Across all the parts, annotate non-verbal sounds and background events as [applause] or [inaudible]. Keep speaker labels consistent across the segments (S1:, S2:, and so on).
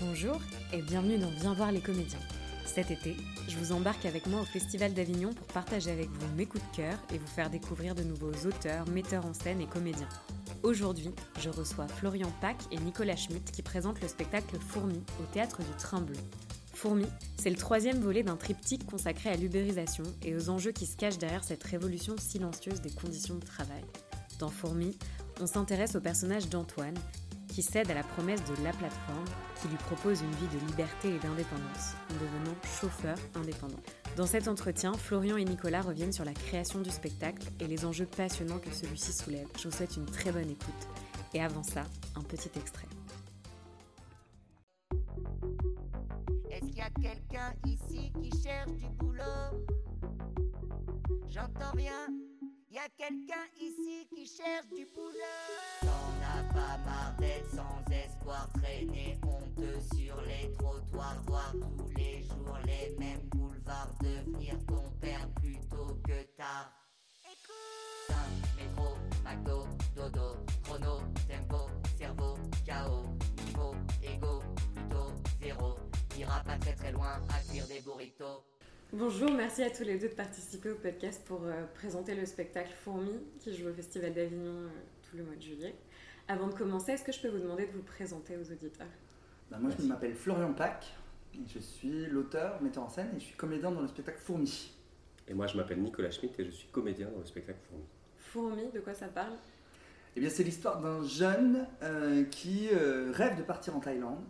S1: Bonjour et bienvenue dans Viens voir les comédiens. Cet été, je vous embarque avec moi au Festival d'Avignon pour partager avec vous mes coups de cœur et vous faire découvrir de nouveaux auteurs, metteurs en scène et comédiens. Aujourd'hui, je reçois Florian Pack et Nicolas Schmitt qui présentent le spectacle Fourmi au théâtre du Train Bleu. Fourmi, c'est le troisième volet d'un triptyque consacré à l'ubérisation et aux enjeux qui se cachent derrière cette révolution silencieuse des conditions de travail. Dans Fourmi, on s'intéresse au personnage d'Antoine, qui cède à la promesse de la plateforme qui lui propose une vie de liberté et d'indépendance en devenant chauffeur indépendant. Dans cet entretien, Florian et Nicolas reviennent sur la création du spectacle et les enjeux passionnants que celui-ci soulève. Je vous souhaite une très bonne écoute. Et avant ça, un petit extrait.
S2: Est-ce qu'il y a quelqu'un ici qui cherche du boulot? J'entends rien. Y a quelqu'un ici qui cherche du boulot T'en as pas marre d'être sans espoir, traîner honteux sur les trottoirs, voir tous les jours les mêmes boulevards, devenir ton père plutôt que tard. Écoute métro, McDo, dodo, chrono, tempo, cerveau, chaos, niveau, ego, plutôt zéro. Ira pas très très loin à cuire des burritos.
S1: Bonjour, merci à tous les deux de participer au podcast pour euh, présenter le spectacle Fourmi qui joue au Festival d'Avignon euh, tout le mois de juillet. Avant de commencer, est-ce que je peux vous demander de vous présenter aux auditeurs?
S3: Ben, moi, je m'appelle Florian Pack. Je suis l'auteur, metteur en scène et je suis comédien dans le spectacle Fourmi.
S4: Et moi, je m'appelle Nicolas Schmitt et je suis comédien dans le spectacle Fourmi.
S1: Fourmi, de quoi ça parle?
S3: Eh bien, c'est l'histoire d'un jeune euh, qui euh, rêve de partir en Thaïlande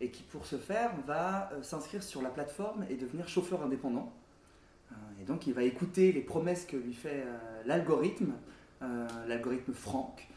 S3: et qui, pour ce faire, va euh, s'inscrire sur la plateforme et devenir chauffeur indépendant. Euh, et donc, il va écouter les promesses que lui fait euh, l'algorithme, l'algorithme Franck,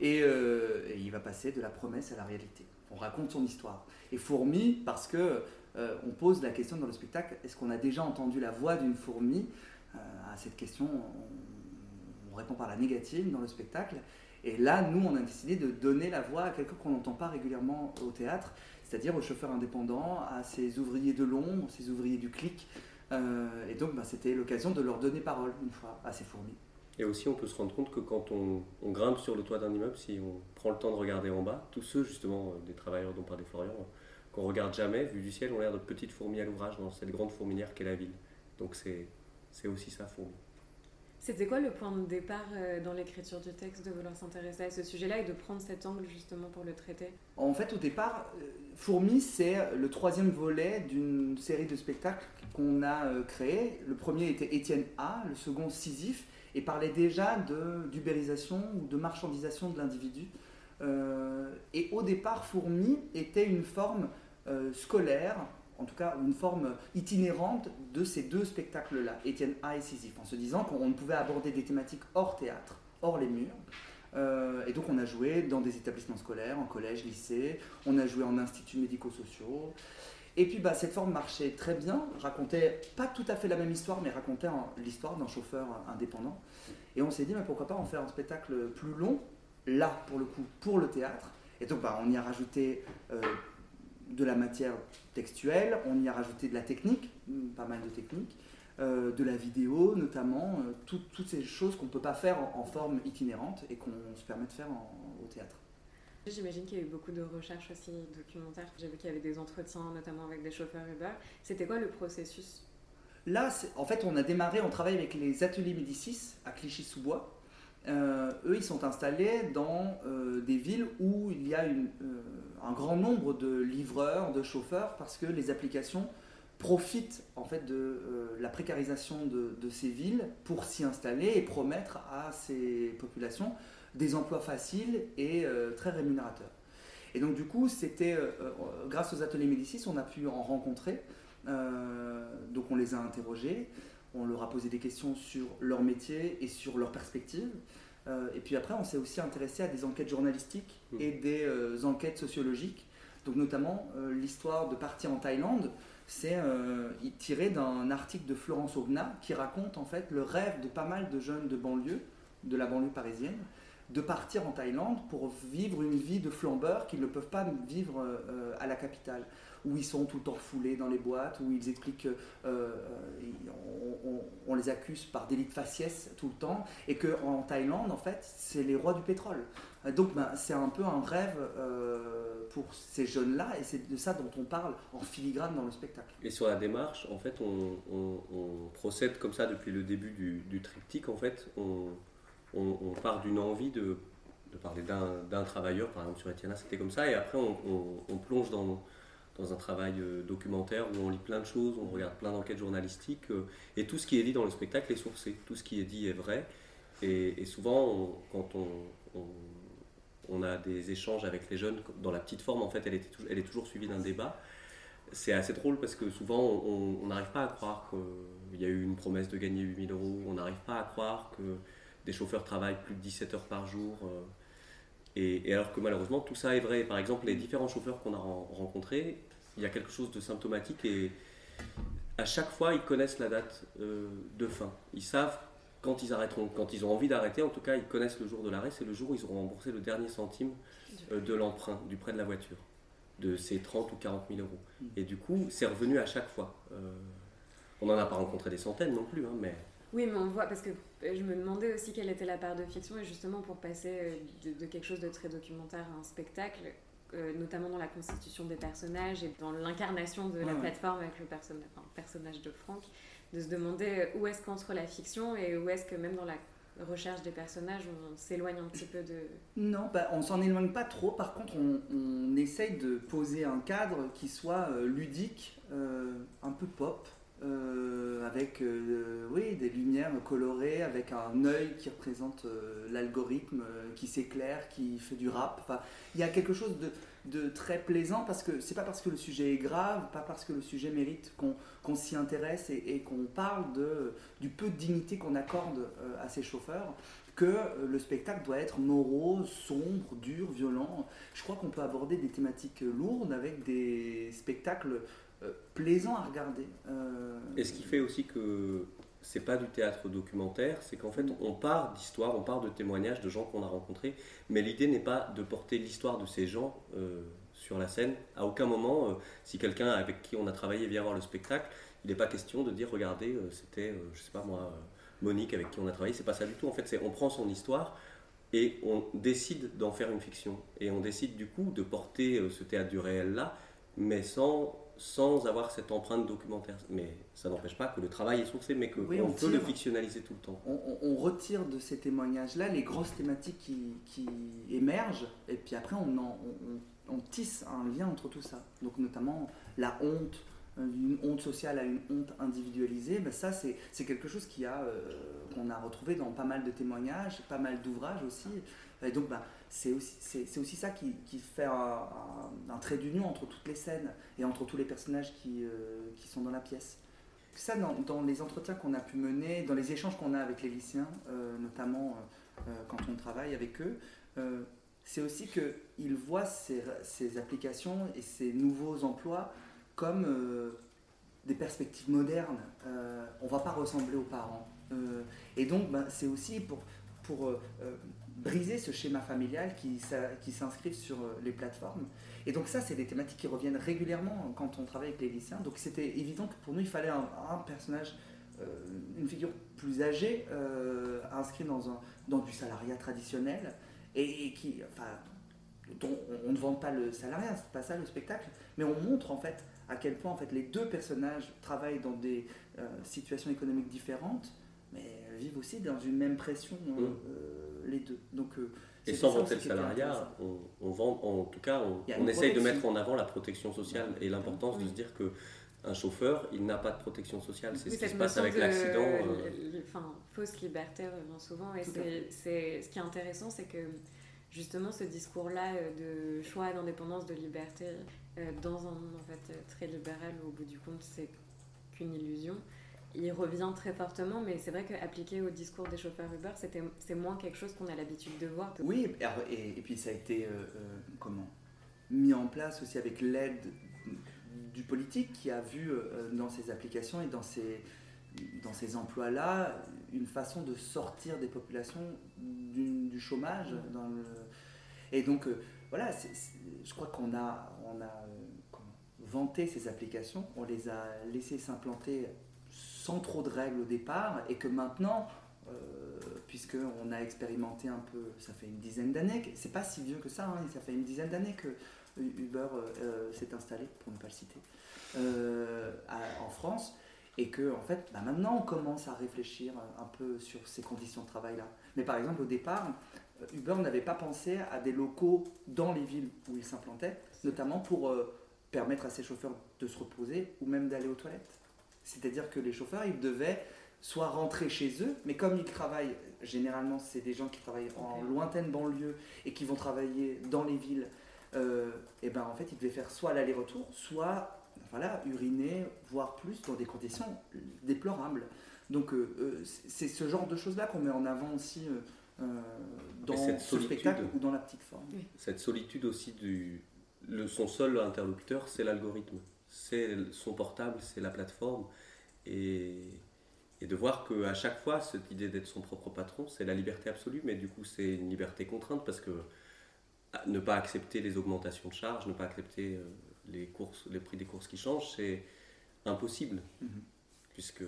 S3: et, il va passer de la promesse à la réalité. On raconte son histoire. Et fourmi, parce que on pose la question dans le spectacle est-ce qu'on a déjà entendu la voix d'une fourmi? À cette question, on, on répond par la négative dans le spectacle. Et là, nous, on a décidé de donner la voix à quelqu'un qu'on n'entend pas régulièrement au théâtre, c'est-à-dire aux chauffeurs indépendants, à ces ouvriers de l'ombre, ces ouvriers du clic. Euh, et donc, bah, c'était l'occasion de leur donner parole une fois à ces fourmis.
S4: Et aussi, on peut se rendre compte que quand on, grimpe sur le toit d'un immeuble, si on prend le temps de regarder en bas, tous ceux, justement, euh, des travailleurs dont parlait Florian, euh, qu'on regarde jamais, vu du ciel, ont l'air de petites fourmis à l'ouvrage dans cette grande fourmilière qu'est la ville. Donc, c'est aussi ça, fourmi.
S1: C'était quoi le point de départ euh, dans l'écriture du texte de vouloir s'intéresser à ce sujet-là et de prendre cet angle justement pour le traiter?
S3: En fait, au départ, euh, Fourmi, c'est le troisième volet d'une série de spectacles qu'on a euh, créé. Le premier était Étienne A, le second Sisyphe, et parlait déjà d'ubérisation ou de marchandisation de l'individu. Euh, et au départ, Fourmi était une forme euh, scolaire, en tout cas une forme itinérante de ces deux spectacles-là, Étienne A et Sisyphe, en se disant qu'on pouvait aborder des thématiques hors théâtre, hors les murs. Euh, et donc on a joué dans des établissements scolaires, en collège, lycée, on a joué en instituts médico-sociaux. Et puis bah, cette forme marchait très bien, racontait pas tout à fait la même histoire, mais racontait l'histoire d'un chauffeur indépendant. Et on s'est dit, mais pourquoi pas en faire un spectacle plus long, là pour le coup, pour le théâtre. Et donc bah, on y a rajouté euh, de la matière textuelle, on y a rajouté de la technique, mm, pas mal de techniques, euh, de la vidéo notamment, euh, tout- toutes ces choses qu'on ne peut pas faire en, en forme itinérante et qu'on se permet de faire en- au théâtre.
S1: J'imagine qu'il y a eu beaucoup de recherches aussi documentaires. J'ai vu qu'il y avait des entretiens notamment avec des chauffeurs Uber. C'était quoi le processus?
S3: Là, en fait, on a démarré, on travaille avec les ateliers Médicis à Clichy-sous-Bois. Euh, eux, ils sont installés dans euh, des villes où il y a euh, un grand nombre de livreurs, de chauffeurs, parce que les applications profitent en fait de euh, la précarisation de, ces villes pour s'y installer et promettre à ces populations des emplois faciles et très rémunérateurs. Et donc du coup, c'était grâce aux ateliers Médicis, on a pu en rencontrer. Donc on les a interrogés, on leur a posé des questions sur leur métier et sur leurs perspectives. Euh, et puis après, on s'est aussi intéressé à des enquêtes journalistiques
S4: Mhm.
S3: et des euh, enquêtes sociologiques. Donc notamment euh, l'histoire de partir en Thaïlande, c'est tiré d'un article de Florence Aubenas qui raconte en fait le rêve de pas mal de jeunes de banlieue, de la banlieue parisienne, de partir en Thaïlande pour vivre une vie de flambeur qu'ils ne peuvent pas vivre euh, à la capitale, où ils sont tout le temps foulés dans les boîtes, où ils expliquent qu'on on, les accuse par délit de faciès tout le temps, et qu'en Thaïlande, en fait, c'est les rois du pétrole. Donc ben, c'est un peu un rêve pour ces jeunes-là, et c'est de ça dont on parle en filigrane dans le spectacle.
S4: Et sur la démarche, en fait, on, procède comme ça depuis le début du, du triptyque, en fait, on on, part d'une envie de, parler d'un travailleur, par exemple sur Etiana c'était comme ça, et après on, plonge dans, un travail euh, documentaire où on lit plein de choses, on regarde plein d'enquêtes journalistiques, euh, et tout ce qui est dit dans le spectacle est sourcé, tout ce qui est dit est vrai, et, souvent quand on, a des échanges avec les jeunes, dans la petite forme en fait elle, est toujours suivie d'un débat, c'est assez drôle parce que souvent on n'arrive pas à croire qu'il y a eu une promesse de gagner 8000 euros, on n'arrive pas à croire que des chauffeurs travaillent plus de 17 heures par jour. Euh, et, alors que malheureusement, tout ça est vrai. Par exemple, les différents chauffeurs qu'on a rencontrés, il y a quelque chose de symptomatique et à chaque fois, ils connaissent la date euh, de fin. Ils savent quand ils arrêteront, quand ils ont envie d'arrêter, en tout cas, ils connaissent le jour de l'arrêt, c'est le jour où ils auront remboursé le dernier centime euh, de l'emprunt, du prêt de la voiture, de ces 30 ou 40 000 euros. Mm. Et du coup, c'est revenu à chaque fois. on n'en a pas rencontré des centaines non plus, hein, mais
S1: oui, mais on voit, parce que euh, je me demandais aussi quelle était la part de fiction, et justement pour passer euh, de, quelque chose de très documentaire à un spectacle, euh, notamment dans la constitution des personnages et dans l'incarnation de la plateforme avec le personnage de Franck, de se demander où est-ce qu'entre la fiction et où est-ce que même dans la recherche des personnages, on s'éloigne un petit peu de...
S3: Non, bah, on s'en éloigne pas trop. Par contre, on, on, essaye de poser un cadre qui soit ludique, un peu pop, avec euh, oui, des lumières colorées, avec un œil qui représente euh, l'algorithme, qui s'éclaire, qui fait du rap. Enfin, il y a quelque chose de, très plaisant parce que c'est pas parce que le sujet est grave, pas parce que le sujet mérite qu'on s'y intéresse et, qu'on parle du peu de dignité qu'on accorde à ces chauffeurs que le spectacle doit être morose, sombre, dur, violent. Je crois qu'on peut aborder des thématiques lourdes avec des spectacles euh, plaisant à regarder.
S4: Euh, Et ce qui fait aussi que c'est pas du théâtre documentaire, c'est qu'en fait on part d'histoires, on part de témoignages de gens qu'on a rencontrés, mais l'idée n'est pas de porter l'histoire de ces gens euh, sur la scène. À aucun moment, si quelqu'un avec qui on a travaillé vient voir le spectacle, il n'est pas question de dire regardez, c'était, je sais pas moi, Monique avec qui on a travaillé, c'est pas ça du tout. En fait, c'est on prend son histoire et on décide d'en faire une fiction. Et on décide du coup de porter ce théâtre du réel là, mais sans sans avoir cette empreinte documentaire. Mais ça n'empêche pas que le travail est sourcé, mais qu'on on peut le fictionnaliser tout le temps.
S3: On, retire de ces témoignages-là les grosses thématiques qui, émergent, et puis après on, on, tisse un lien entre tout ça. Donc notamment la honte, d'une honte sociale à une honte individualisée, ben ça c'est quelque chose qu'on a, euh, a retrouvé dans pas mal de témoignages, pas mal d'ouvrages aussi. Et donc ben, c'est aussi, aussi ça qui, qui fait un, trait d'union entre toutes les scènes et entre tous les personnages qui, euh, qui sont dans la pièce. Ça, dans, dans les entretiens qu'on a pu mener, dans les échanges qu'on a avec les lycéens, euh, notamment euh, quand on travaille avec eux, c'est aussi qu'ils voient ces, ces, applications et ces nouveaux emplois comme des perspectives modernes. on ne va pas ressembler aux parents. et donc, ben, c'est aussi pour, pour briser ce schéma familial qui, qui s'inscrivent sur euh, les plateformes. Et donc ça, c'est des thématiques qui reviennent régulièrement quand on travaille avec les lycéens. Donc c'était évident que pour nous, il fallait un, personnage, euh, une figure plus âgée, euh, inscrit dans, un, dans du salariat traditionnel, et, qui, enfin, dont on, ne vend pas le salariat, c'est pas ça le spectacle, mais on montre en fait à quel point en fait les deux personnages travaillent dans des situations économiques différentes, mais vivent aussi dans une même pression. Mmh les deux. Donc, euh,
S4: et sans vanter le salariat, on, vend, en tout cas, on, essaye de mettre en avant la protection sociale et l'importance de se dire que un chauffeur, il n'a pas de protection sociale. C'est ce qui se passe avec l'accident.
S1: Euh. Enfin, fausse liberté revient souvent. Et c'est ce qui est intéressant, c'est que justement ce discours-là euh, de choix, d'indépendance, de liberté, dans un monde en fait très libéral, au bout du compte, c'est qu'une illusion il revient très fortement, mais c'est vrai qu'appliqué au discours des chauffeurs Uber, c'est moins quelque chose qu'on a l'habitude de voir.
S3: Oui, et, puis ça a été euh, euh, comment? Mis en place aussi avec l'aide du politique qui a vu euh, dans ces applications et dans ces, dans ces emplois-là une façon de sortir des populations du chômage. Dans le... Et donc, euh, voilà, je crois qu'on a, on a euh, vanté ces applications, on les a laissées s'implanter sans trop de règles au départ, et que maintenant, euh, puisque on a expérimenté un peu, ça fait une dizaine d'années, c'est pas si vieux que ça, hein, ça fait une dizaine d'années que Uber euh, euh, s'est installé, pour ne pas le citer, en France, et que en fait, bah, maintenant on commence à réfléchir un peu sur ces conditions de travail-là. Mais par exemple, au départ, euh, Uber n'avait pas pensé à des locaux dans les villes où il s'implantait, notamment pour euh, permettre à ses chauffeurs de se reposer ou même d'aller aux toilettes. C'est-à-dire que les chauffeurs, ils devaient soit rentrer chez eux, mais comme ils travaillent, généralement c'est des gens qui travaillent en lointaine banlieue et qui vont travailler dans les villes, et ben en fait ils devaient faire soit l'aller-retour, soit voilà, uriner, voire plus, dans des conditions déplorables. Donc euh, euh, c'est ce genre de choses-là qu'on met en avant aussi euh, dans
S4: cette
S3: ce
S4: solitude.
S3: spectacle ou dans la petite forme.
S4: Cette solitude aussi du. Le, son seul interlocuteur, c'est l'algorithme. C'est son portable, c'est la plateforme. Et, et de voir qu'à chaque fois, cette idée d'être son propre patron, c'est la liberté absolue, mais du coup, c'est une liberté contrainte parce que ah, ne pas accepter les augmentations de charges, ne pas accepter les, courses, les prix des courses qui changent, c'est impossible.
S3: Mhm.
S4: Puisque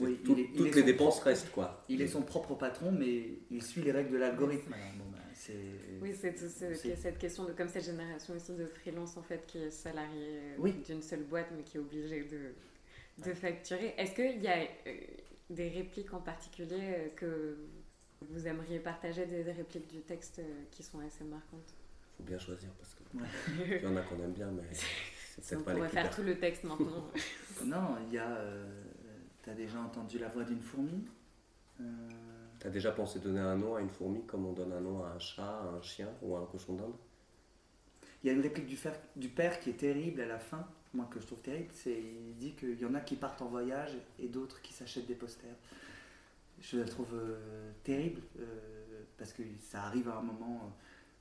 S3: Oui,
S4: tout-
S3: il est- il
S4: toutes les dépenses
S3: propre-
S4: restent, quoi.
S3: Il est son propre patron, mais il suit les règles de l'algorithme. Bon, ben,
S1: Oui, c'est tout ce-
S3: C'est-
S1: cette question de comme cette génération aussi de freelance en fait qui est salarié euh,
S3: Oui.
S1: d'une seule boîte mais qui est obligé de, de facturer. Est-ce qu'il y a euh, des répliques en particulier euh, que vous aimeriez partager, des, des répliques du texte qui sont assez marquantes?
S4: Faut bien choisir parce que
S3: Ouais. [laughs]
S4: il y en a qu'on aime bien, mais [laughs]
S1: on pourrait faire tout le texte maintenant. [laughs]
S3: Non, il y a. as déjà entendu la voix d'une fourmi Euh,
S4: T'as déjà pensé donner un nom à une fourmi comme on donne un nom à un chat, à un chien ou à un cochon d'Inde?
S3: Il y a une réplique du, fer- du père qui est terrible à la fin, moi que je trouve terrible, c'est il dit qu'il y en a qui partent en voyage et d'autres qui s'achètent des posters. Je la trouve euh, terrible euh, parce que ça arrive à un moment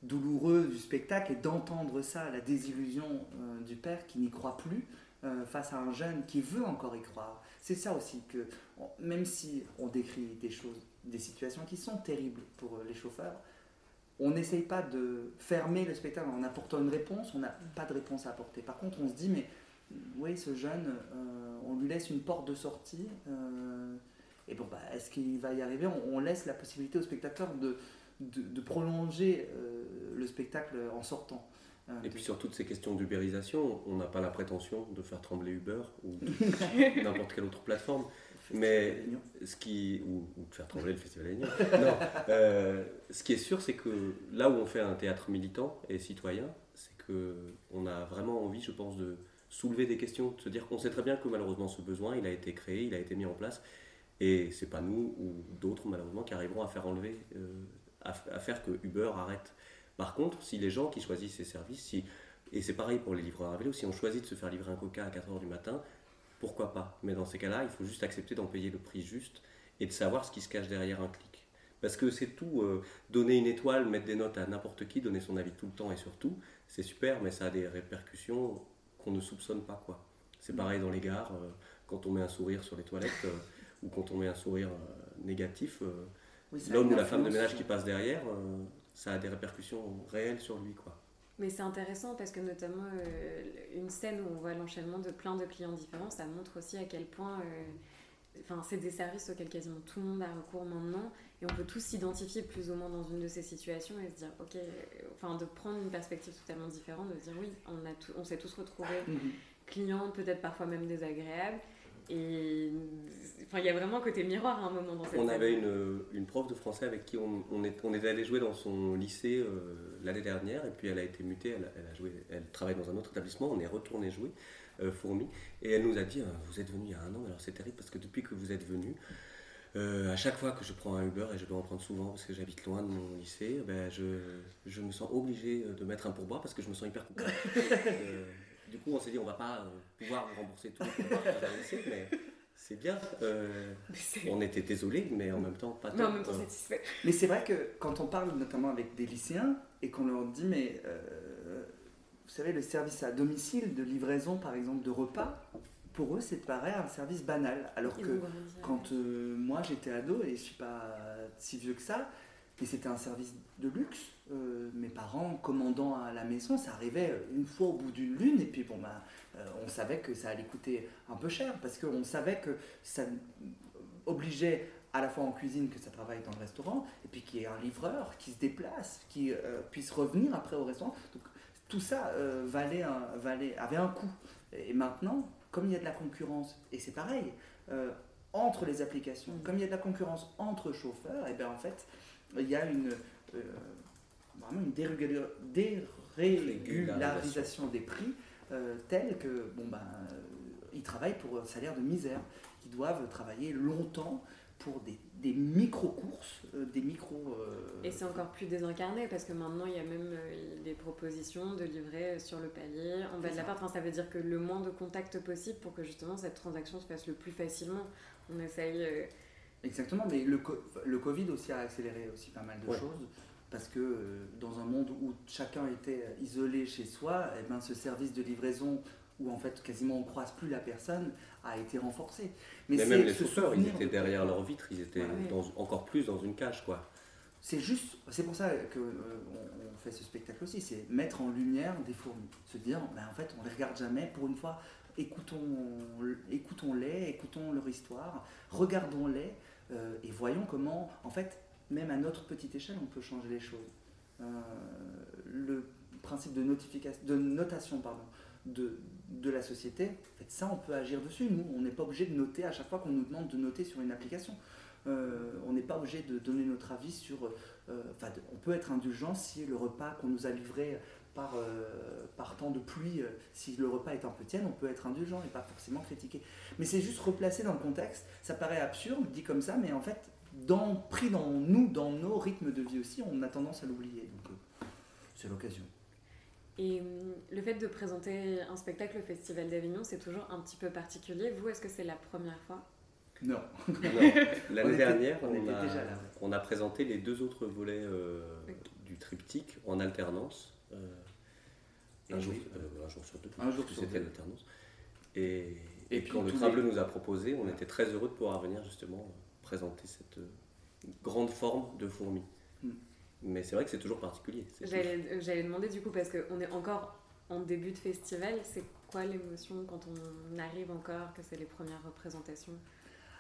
S3: douloureux du spectacle et d'entendre ça, la désillusion du père qui n'y croit plus euh, face à un jeune qui veut encore y croire. C'est ça aussi que, même si on décrit des choses, des situations qui sont terribles pour euh, les chauffeurs, on n'essaye pas de fermer le spectacle en apportant une réponse, on n'a pas de réponse à apporter. Par contre, on se dit, mais oui, ce jeune, euh, on lui laisse une porte de sortie, et bon, bah, est-ce qu'il va y arriver? On, laisse la possibilité au spectateur de, de, prolonger le spectacle en sortant. Euh,
S4: Et puis sur toutes ces questions d'ubérisation, on n'a pas la prétention de faire trembler Uber ou [laughs] n'importe quelle autre plateforme. mais-. Ce qui, ou, ou de faire trembler le Festival Avignon. [laughs] Non, euh, ce qui est sûr, c'est que là où on fait un théâtre militant et citoyen, c'est que on a vraiment envie, je pense, de soulever des questions, de se dire qu'on sait très bien que malheureusement ce besoin, il a été créé, il a été mis en place, et c'est pas nous ou d'autres malheureusement qui arriveront à faire enlever, euh, à, à faire que Uber arrête. Par contre, si les gens qui choisissent ces services, si, et c'est pareil pour les livreurs à vélo, si on choisit de se faire livrer un coca à 4h du matin, pourquoi pas? Mais dans ces cas-là, il faut juste accepter d'en payer le prix juste et de savoir ce qui se cache derrière un clic. Parce que c'est tout, euh, donner une étoile, mettre des notes à n'importe qui, donner son avis tout le temps et surtout, c'est super, mais ça a des répercussions qu'on ne soupçonne pas. quoi. C'est pareil dans les gares, euh, quand on met un sourire sur les toilettes euh, ou quand on met un sourire négatif,
S3: Oui,
S4: l'homme ou la femme de ménage qui passe derrière, ça a des répercussions réelles sur lui. quoi.
S1: Mais c'est intéressant parce que notamment euh, une scène où on voit l'enchaînement de plein de clients différents, ça montre aussi à quel point euh, enfin, c'est des services auxquels quasiment tout le monde a recours maintenant et on peut tous s'identifier plus ou moins dans une de ces situations et se dire ok, euh, enfin de prendre une perspective totalement différente, de se dire oui, on, a tout- on s'est tous retrouvés
S3: Mhm.
S1: clients, peut-être parfois même désagréables. Et enfin, il y a vraiment un côté miroir à un moment dans cette
S4: On avait une, une prof de français avec qui on, on est, on est allé jouer dans son lycée euh, l'année dernière, et puis elle a été mutée, elle, elle a joué, elle travaille dans un autre établissement, on est retourné jouer, euh, Fourmi, et elle nous a dit euh, Vous êtes venu il y a un an, alors c'est terrible parce que depuis que vous êtes venu, euh, à chaque fois que je prends un Uber, et je dois en prendre souvent parce que j'habite loin de mon lycée, ben, je, je me sens obligé de mettre un pourboire parce que je me sens hyper coupable. [laughs] Euh, du coup, on s'est dit On va pas euh, pouvoir vous rembourser tout le mais c'est bien. euh, on était désolé, mais en même temps pas
S1: Mais en
S4: tant,
S1: même temps satisfait.
S3: Mais c'est vrai que quand on parle notamment avec des lycéens et qu'on leur dit, mais euh, vous savez, le service à domicile de livraison, par exemple, de repas, pour eux, c'est pareil un service banal. Alors que quand euh, moi j'étais ado, et je suis pas si vieux que ça, mais c'était un service de luxe. Euh, mes parents commandant à la maison, ça arrivait une fois au bout d'une lune, et puis bon, bah, on savait que ça allait coûter un peu cher, parce qu'on savait que ça obligeait à la fois en cuisine que ça travaille dans le restaurant, et puis qu'il y ait un livreur qui se déplace, qui euh, puisse revenir après au restaurant. Donc tout ça valait valait, avait un coût. Et maintenant, comme il y a de la concurrence, et c'est pareil, entre les applications, comme il y a de la concurrence entre chauffeurs, et bien en fait, il y a une, vraiment une dérégularisation des prix euh, telle que bon ben euh, ils travaillent pour un salaire de misère, ils doivent travailler longtemps pour des, des micro-courses, euh, des micro...
S1: Et c'est encore plus désincarné parce que maintenant il y a même des propositions de livrer sur le palier, en bas de la part. Enfin, ça veut dire que le moins de contacts possible pour que justement cette transaction se fasse le plus facilement. On essaye...
S3: Exactement, mais le, le Covid aussi a accéléré aussi pas mal de choses parce que euh, dans un monde où chacun était isolé chez soi, et eh ben, ce service de livraison où en fait quasiment on ne croise plus la personne a été renforcé.
S4: Mais, même les chauffeurs, ils étaient derrière leur vitre, ils étaient encore plus dans une cage quoi.
S3: C'est juste, c'est pour ça qu'on euh, on fait ce spectacle aussi, c'est mettre en lumière des fourmis, se dire, ben, en fait on les regarde jamais, pour une fois, écoutons-les, écoutons, écoutons leur histoire, regardons-les euh, et voyons comment, en fait, même à notre petite échelle, on peut changer les choses. Euh, le principe de, notification, de notation pardon, de, de la société, en fait, ça, on peut agir dessus. Nous, on n'est pas obligé de noter à chaque fois qu'on nous demande de noter sur une application. Euh, on n'est pas obligé de donner notre avis sur. Euh, on peut être indulgent si le repas qu'on nous a livré par, par temps de pluie, si le repas est un peu tiède, on peut être indulgent et pas forcément critiquer. Mais c'est juste replacer dans le contexte. Ça paraît absurde dit comme ça, mais en fait, dans, pris dans nous, dans nos rythmes de vie aussi, on a tendance à l'oublier. Donc euh, c'est l'occasion.
S1: Et hum, le fait de présenter un spectacle au Festival d'Avignon, c'est toujours un petit peu particulier. Vous, est-ce que c'est la première fois?
S3: Non. [laughs]
S4: L'année dernière, on, a, on, a, présenté les deux autres volets euh, du triptyque en alternance. Euh, un, jour, un, jour, sur deux. Un jour C'était l'alternance. Et, et, quand le Train Bleu nous a proposé, on était très heureux de pouvoir venir justement présenter cette euh, grande forme de fourmi. Hmm. Mais c'est vrai que c'est toujours particulier.
S1: J'allais demander du coup, parce qu'on est encore en début de festival, c'est quoi l'émotion quand on arrive encore, que c'est les premières représentations?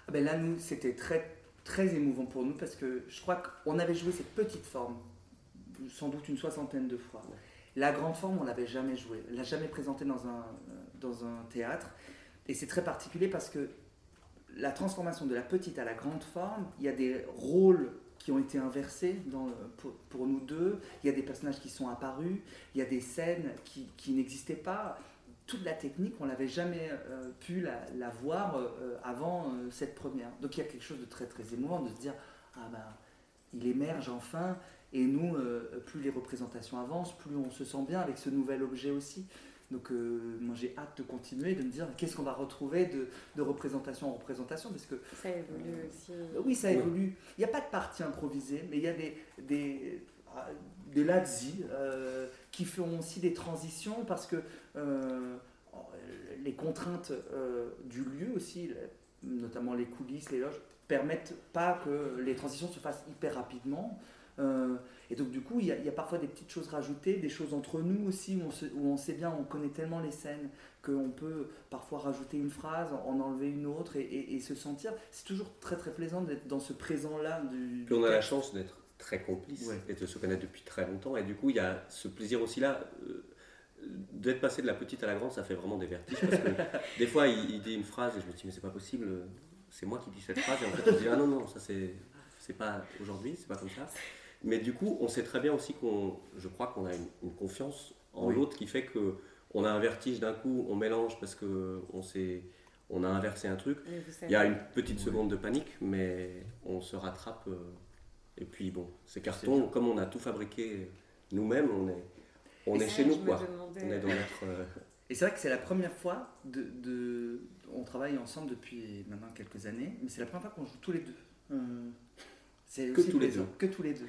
S3: Ah ben Là, nous, c'était très, très émouvant pour nous parce que je crois qu'on avait joué cette petite forme, sans doute une soixantaine de fois. La grande forme, on l'avait jamais jouée, on l'a jamais présentée dans un, dans un théâtre. Et c'est très particulier parce que la transformation de la petite à la grande forme, il y a des rôles qui ont été inversés pour, nous deux, il y a des personnages qui sont apparus, il y a des scènes qui, n'existaient pas. Toute la technique, on n'avait jamais euh, pu la, voir euh, avant euh, cette première. Donc il y a quelque chose de très très émouvant de se dire, ah ben, il émerge enfin, et nous, plus les représentations avancent, plus on se sent bien avec ce nouvel objet aussi. Donc euh, moi j'ai hâte de continuer, de me dire qu'est-ce qu'on va retrouver de, représentation en représentation. Parce que,
S1: ça évolue euh, aussi.
S3: oui, ça évolue. Il n'y a pas de partie improvisée, mais il y a des, des, ah, des lazzi euh, qui font aussi des transitions parce que les contraintes du lieu aussi, notamment les coulisses, les loges, permettent pas que les transitions se fassent hyper rapidement. Euh, et donc du coup, il y, a, parfois des petites choses rajoutées, des choses entre nous aussi, où on, sait bien, on connaît tellement les scènes qu'on peut parfois rajouter une phrase, en enlever une autre et, se sentir. C'est toujours très très plaisant d'être dans ce présent-là. Du,
S4: on a la chance d'être très complice et de se connaître depuis très longtemps. Et du coup, il y a ce plaisir aussi là. Euh, d'être passé de la petite à la grande, ça fait vraiment des vertiges. Parce que [laughs] des fois, il, dit une phrase et je me dis, mais c'est pas possible, c'est moi qui dis cette phrase. Et en fait, on se dit, ah non, non, ça c'est, c'est pas aujourd'hui, c'est pas comme ça. Mais du coup, on sait très bien aussi qu'on, je crois qu'on a une, confiance en l'autre qui fait que on a un vertige d'un coup, on mélange parce que on s'est, on a inversé un truc. Il y a une petite seconde de panique, mais on se rattrape. Euh, et puis bon, c'est carton. Comme on a tout fabriqué nous-mêmes, on est, on est chez nous quoi. On est dans notre. Euh, [laughs]
S3: et c'est vrai que c'est la première fois de, de, on travaille ensemble depuis maintenant quelques années, mais c'est la première fois qu'on joue tous les deux. Euh,
S4: c'est que tous les deux.
S3: Que tous les deux.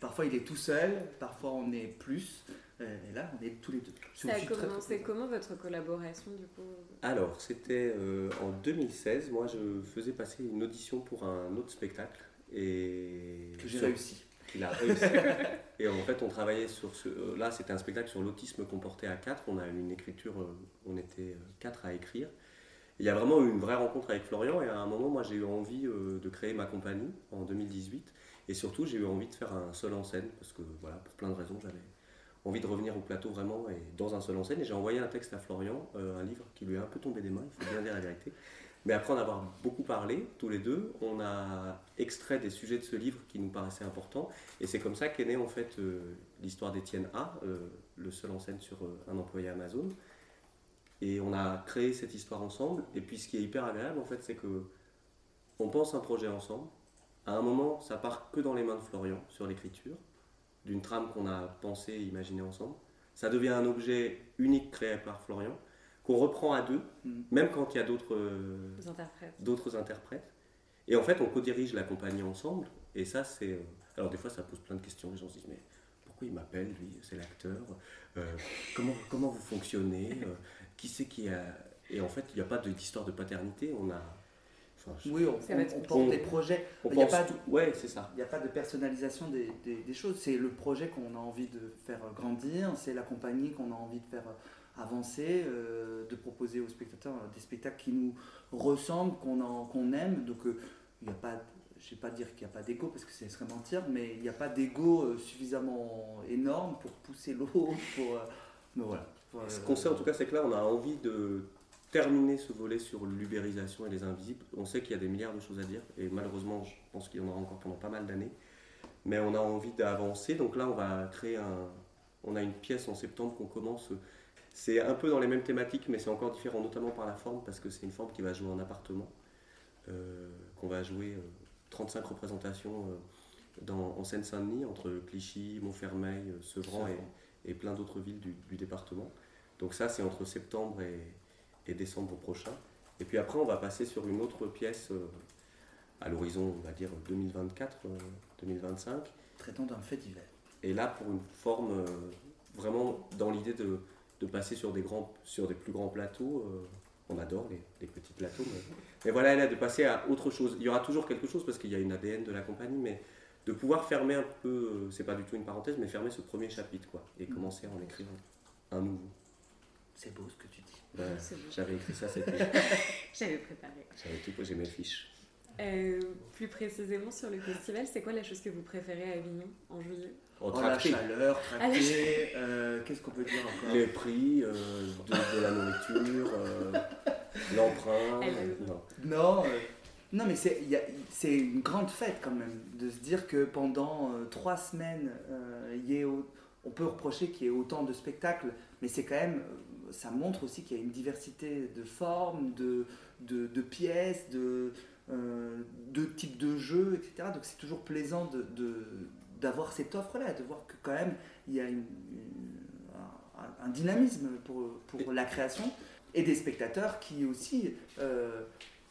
S3: Parfois il est tout seul, parfois on est plus. Euh, et là, on est tous les deux.
S1: Ça a commencé comment votre collaboration du coup?
S4: Alors, c'était euh, en 2016. Moi, je faisais passer une audition pour un autre spectacle. Et
S3: que j'ai réussi.
S4: qu'il a réussi. [laughs] et en fait, on travaillait sur ce. euh, Là, c'était un spectacle sur l'autisme comporté à quatre. On a une écriture, euh, on était quatre à écrire. Il y a vraiment eu une vraie rencontre avec Florian et à un moment, moi, j'ai eu envie euh, de créer ma compagnie en 2018. Et surtout, j'ai eu envie de faire un seul en scène parce que, voilà, pour plein de raisons, j'avais envie de revenir au plateau vraiment et dans un seul en scène. Et j'ai envoyé un texte à Florian, euh, un livre qui lui est un peu tombé des mains, il faut bien dire la vérité. Mais après en avoir beaucoup parlé, tous les deux, on a extrait des sujets de ce livre qui nous paraissaient importants. Et c'est comme ça qu'est née en fait euh, l'histoire d'Étienne A, le seul en scène sur un employé Amazon. Et on a créé cette histoire ensemble. Et puis ce qui est hyper agréable en fait, c'est que on pense un projet ensemble. À un moment, ça part que dans les mains de Florian sur l'écriture, d'une trame qu'on a pensée et imaginée ensemble. Ça devient un objet unique créé par Florian, qu'on reprend à deux,
S3: Mm.
S4: même quand il y a d'autres
S1: interprètes.
S4: d'autres interprètes. Et en fait, on co-dirige la compagnie ensemble. Et ça, c'est. euh, Alors, des fois, ça pose plein de questions. Les gens se disent Mais pourquoi il m'appelle, lui? C'est l'acteur. Euh, comment, comment vous fonctionnez? Euh, Qui c'est qui a. Et en fait, il n'y a pas de- d'histoire de paternité. On a. Enfin, je-
S3: Oui, on, on- porte des projets.
S4: on
S3: Il y a
S4: pense
S3: pas
S4: Ouais, c'est ça.
S3: Il n'y a pas de personnalisation des, des- des choses. C'est le projet qu'on a envie de faire grandir, c'est la compagnie qu'on a envie de faire avancer, euh, de proposer aux spectateurs des spectacles qui nous ressemblent, qu'on en- qu'on aime. Donc euh, il n'y a pas, je ne vais pas dire qu'il n'y a pas d'ego parce que ce serait mentir, mais il n'y a pas d'ego euh, suffisamment énorme pour pousser. Pour, euh, mais voilà.
S4: Ce qu'on sait en tout cas, c'est que là, on a envie de terminer ce volet sur l'ubérisation et les invisibles. On sait qu'il y a des milliards de choses à dire, et malheureusement, je pense qu'il y en aura encore pendant pas mal d'années. Mais on a envie d'avancer, donc là, on va créer un. On a une pièce en septembre qu'on commence. C'est un peu dans les mêmes thématiques, mais c'est encore différent, notamment par la forme, parce que c'est une forme qui va jouer en appartement, euh, qu'on va jouer 35 représentations euh, dans, en Seine-Saint-Denis, entre Clichy, Montfermeil, euh, Sevran et, plein d'autres villes du, du département. Donc ça, c'est entre septembre et, et décembre prochain. Et puis après, on va passer sur une autre pièce euh, à l'horizon, on va dire 2024, euh, 2025.
S3: Traitant d'un fait divers.
S4: Et là, pour une forme euh, vraiment dans l'idée de, de passer sur des, grands, sur des plus grands plateaux. On adore les, les petits plateaux. Mais, mais voilà, là, de passer à autre chose. Il y aura toujours quelque chose parce qu'il y a une ADN de la compagnie, mais de pouvoir fermer un peu, euh, c'est pas du tout une parenthèse, mais fermer ce premier chapitre, quoi, et
S3: Mhm.
S4: commencer à en écrire un nouveau.
S3: C'est beau ce que tu dis.
S4: Ben. J'avais écrit ça, c'était. [laughs] [laughs]
S1: J'avais préparé.
S4: J'avais tout, j'ai mes fiches.
S1: Euh, plus précisément sur le festival, c'est quoi la chose que vous préférez à Avignon en juillet?
S4: En
S3: Oh, la
S4: tracté.
S3: chaleur,
S1: Ah, la
S3: tracté, euh, qu'est-ce qu'on peut dire encore?
S4: Les prix euh, de, de la nourriture, euh, [laughs] l'emprunt.
S1: Elle a-
S4: non.
S3: Non, euh, non mais c'est une grande fête quand même de se dire que pendant euh, trois semaines, euh, il y ait au- on peut reprocher qu'il y ait autant de spectacles, mais c'est quand même, ça montre aussi qu'il y a une diversité de formes, de, de, de pièces, de, euh, de types de jeux, etc. Donc c'est toujours plaisant de, d'avoir cette offre-là, de voir que quand même il y a un, dynamisme pour, pour la création et des spectateurs qui aussi euh,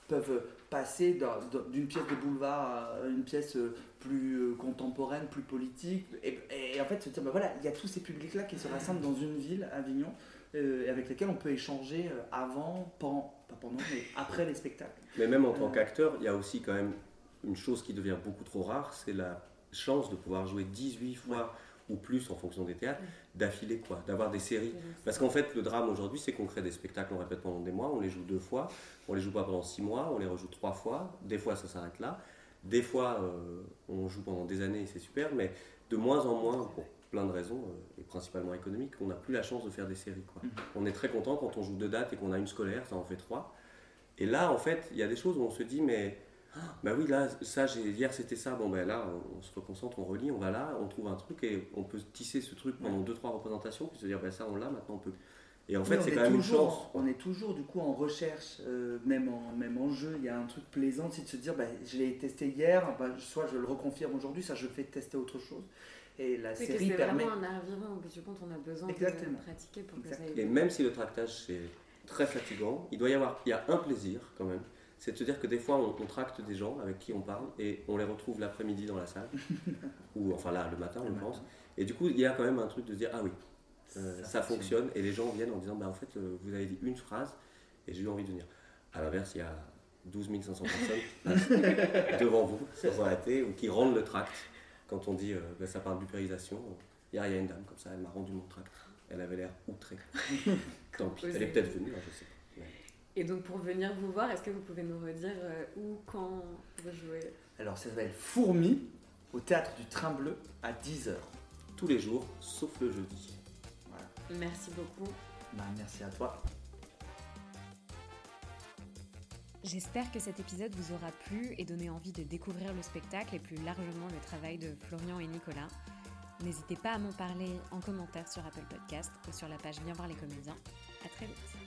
S3: peuvent passer d'un- d'un- d'une pièce de boulevard à une pièce plus contemporaine, plus politique, et, en fait se dire, ben voilà, il y a tous ces publics-là qui se rassemblent dans une ville, Avignon, euh, avec lesquels on peut échanger euh, avant, pendant, pendant, mais après les spectacles.
S4: Mais même en tant
S3: Euh.
S4: qu'acteur, il y a aussi quand même une chose qui devient beaucoup trop rare, c'est la chance de pouvoir jouer 18 fois ou plus en fonction des théâtres, d'affilée, quoi, d'avoir des séries. Parce qu'en fait, le drame aujourd'hui, c'est qu'on crée des spectacles, on répète pendant des mois, on les joue deux fois, on les joue pas pendant six mois, on les rejoue trois fois, des fois ça s'arrête là, des fois euh, on joue pendant des années et c'est super, mais de moins en moins, pour plein de raisons, euh, et principalement économiques, on n'a plus la chance de faire des séries. Quoi.
S3: Mhm.
S4: On est très content quand on joue deux dates et qu'on a une scolaire, ça en fait trois. Et là, en fait, il y a des choses où on se dit, mais ah, bah oui, là, ça, j'ai- hier c'était ça, bon ben là, on, on se reconcentre, on relit, on va là, on trouve un truc et on peut tisser ce truc pendant deux, trois représentations, puis se dire, ben ça, on l'a, maintenant on peut. Et en fait, c'est
S3: est
S4: quand même une chance.
S3: On est toujours du coup en recherche, euh, même, en, même en jeu, il y a un truc plaisant, c'est de se dire, bah, je l'ai testé hier, bah, soit je le reconfirme aujourd'hui, soit je fais tester autre chose. Et la
S1: C'est que
S3: série
S1: c'est
S3: permet...
S1: vraiment un art vivant, au bout du compte, on a besoin
S3: Exactement.
S1: de pratiquer pour que
S3: Exact.
S1: ça
S4: Et
S1: évolue.
S4: même si le tractage c'est très fatigant, il doit y avoir, il y a un plaisir quand même, c'est de se dire que des fois on, on tracte des gens avec qui on parle et on les retrouve l'après-midi dans la salle, [laughs] ou enfin là le matin en
S3: Le matin.
S4: Et du coup il y a quand même un truc de se dire ah oui, euh, ça, fonctionne et les gens viennent en disant bah en fait euh, vous avez dit une phrase et j'ai eu envie de venir. À l'inverse il y a 12 500 personnes [laughs] [laughs] devant vous sans arrêter ou qui rendent le tract quand on dit euh, ben, ça parle d'upérisation, hier il y a une dame comme ça, elle m'a rendu mon tract. Elle avait l'air outrée. [laughs] Tant pis, elle est peut-être venue, hein, je sais pas. Mais-
S1: Et donc pour venir vous voir, est-ce que vous pouvez nous redire euh, où, quand vous jouez?
S3: Alors ça s'appelle Fourmi au théâtre du Train Bleu à 10h.
S4: Tous les jours, sauf le jeudi.
S3: Voilà.
S1: Merci beaucoup.
S3: Bah, merci à toi.
S1: J'espère que cet épisode vous aura plu et donné envie de découvrir le spectacle et plus largement le travail de Florian et Nicolas. N'hésitez pas à m'en parler en commentaire sur Apple Podcast ou sur la page Viens voir les comédiens. À très vite.